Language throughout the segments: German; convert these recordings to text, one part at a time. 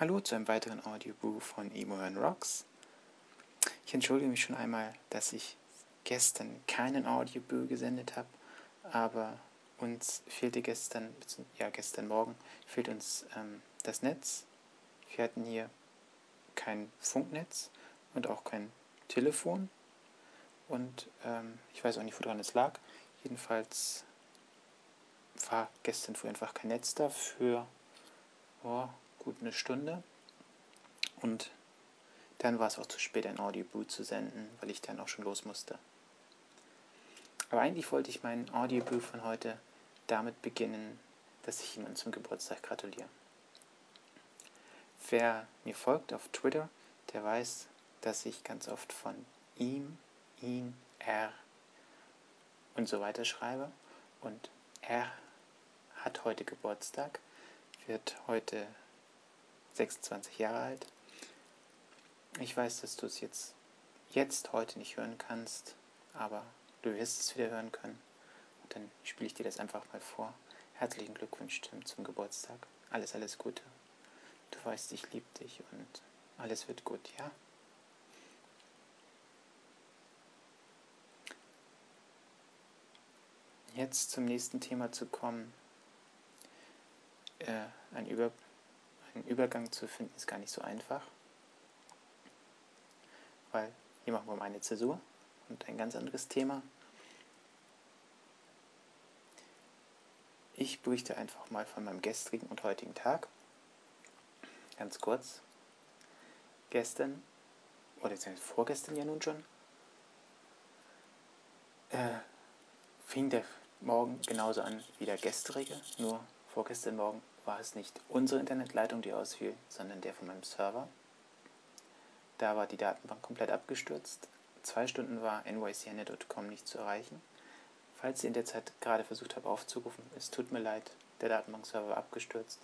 Hallo zu einem weiteren Audioboo von Emo and Rocks. Ich entschuldige mich schon einmal, dass ich gestern keinen Audioboo gesendet habe, aber uns fehlte gestern, ja gestern Morgen, fehlt uns ähm, das Netz. Wir hatten hier kein Funknetz und auch kein Telefon und ähm, ich weiß auch nicht, woran es lag. Jedenfalls war gestern früh einfach kein Netz da für oh, gut eine Stunde. Und dann war es auch zu spät, ein Audioboot zu senden, weil ich dann auch schon los musste. Aber eigentlich wollte ich meinen Audioboot von heute damit beginnen, dass ich jemandem zum Geburtstag gratuliere. Wer mir folgt auf Twitter, der weiß, dass ich ganz oft von ihm, ihn, er und so weiter schreibe. Und er hat heute Geburtstag, wird heute 26 Jahre alt. Ich weiß, dass du es jetzt, jetzt heute nicht hören kannst, aber du wirst es wieder hören können. Und dann spiele ich dir das einfach mal vor. Herzlichen Glückwunsch, Tim, zum Geburtstag. Alles, alles Gute. Du weißt, ich liebe dich und alles wird gut, ja? Jetzt zum nächsten Thema zu kommen. Äh, ein Über einen Übergang zu finden ist gar nicht so einfach, weil hier machen wir mal eine Zäsur und ein ganz anderes Thema. Ich berichte einfach mal von meinem gestrigen und heutigen Tag. Ganz kurz. Gestern, oder vorgestern ja nun schon, äh, fing der Morgen genauso an wie der gestrige, nur vorgestern Morgen war es nicht unsere Internetleitung, die ausfiel, sondern der von meinem Server. Da war die Datenbank komplett abgestürzt. Zwei Stunden war nycnet.com nicht zu erreichen. Falls ihr in der Zeit gerade versucht habt aufzurufen, es tut mir leid, der Datenbankserver war abgestürzt,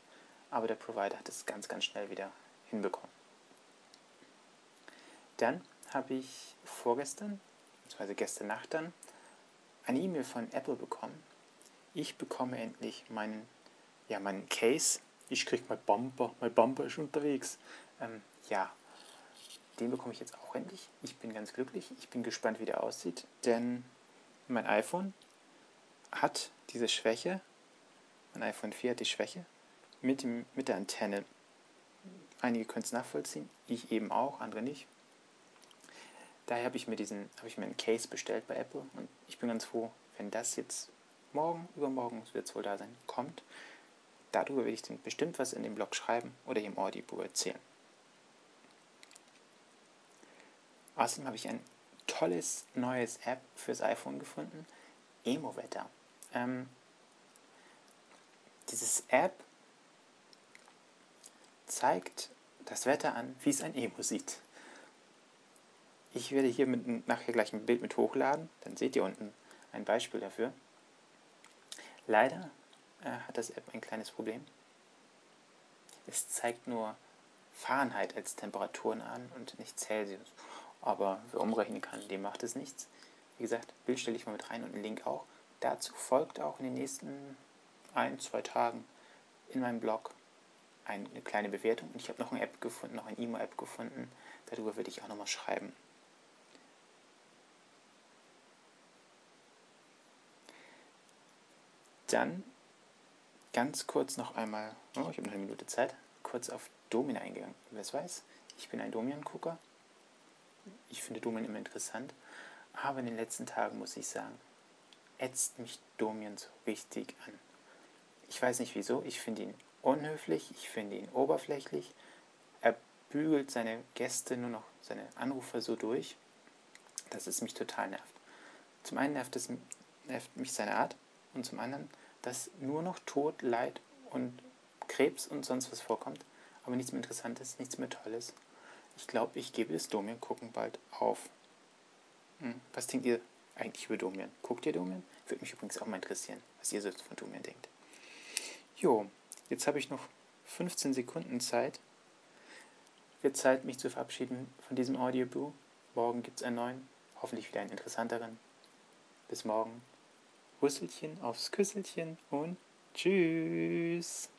aber der Provider hat es ganz, ganz schnell wieder hinbekommen. Dann habe ich vorgestern, beziehungsweise gestern Nacht dann, eine E-Mail von Apple bekommen. Ich bekomme endlich meinen ja, mein Case, ich krieg mein Bumper, mein Bumper ist unterwegs. Ähm, ja, den bekomme ich jetzt auch endlich. Ich bin ganz glücklich. Ich bin gespannt, wie der aussieht, denn mein iPhone hat diese Schwäche, mein iPhone 4 hat die Schwäche mit, dem, mit der Antenne. Einige können es nachvollziehen, ich eben auch, andere nicht. Daher habe ich mir diesen, habe ich mir einen Case bestellt bei Apple und ich bin ganz froh, wenn das jetzt morgen, übermorgen wird es wohl da sein, kommt Darüber werde ich dann bestimmt was in dem Blog schreiben oder im Audible erzählen. Außerdem habe ich ein tolles neues App fürs iPhone gefunden, Emo-Wetter. Ähm, dieses App zeigt das Wetter an, wie es ein Emo sieht. Ich werde hier mit, nachher gleich ein Bild mit hochladen, dann seht ihr unten ein Beispiel dafür. Leider hat das App ein kleines Problem. Es zeigt nur Fahrenheit als Temperaturen an und nicht Celsius. Aber wer umrechnen kann, dem macht es nichts. Wie gesagt, Bild stelle ich mal mit rein und einen Link auch. Dazu folgt auch in den nächsten ein, zwei Tagen in meinem Blog eine kleine Bewertung. Und ich habe noch eine App gefunden, noch eine E-Mail-App gefunden. Darüber würde ich auch nochmal schreiben. Dann ganz kurz noch einmal, oh, ich habe noch eine Minute Zeit, kurz auf Domin eingegangen. Wer es weiß, ich bin ein Domian-Gucker. Ich finde Domian immer interessant. Aber in den letzten Tagen muss ich sagen, ätzt mich Domian so richtig an. Ich weiß nicht wieso, ich finde ihn unhöflich, ich finde ihn oberflächlich. Er bügelt seine Gäste nur noch, seine Anrufer so durch, dass es mich total nervt. Zum einen nervt, es, nervt mich seine Art und zum anderen dass nur noch Tod, Leid und Krebs und sonst was vorkommt, aber nichts mehr Interessantes, nichts mehr Tolles. Ich glaube, ich gebe das Domian gucken bald auf. Hm. Was denkt ihr eigentlich über Domian? Guckt ihr Domian? Würde mich übrigens auch mal interessieren, was ihr so von Domian denkt. Jo, jetzt habe ich noch 15 Sekunden Zeit. Wird Zeit, mich zu verabschieden von diesem Audioboo. Morgen gibt es einen neuen, hoffentlich wieder einen interessanteren. Bis morgen. Rüsselchen aufs Küsselchen und tschüss.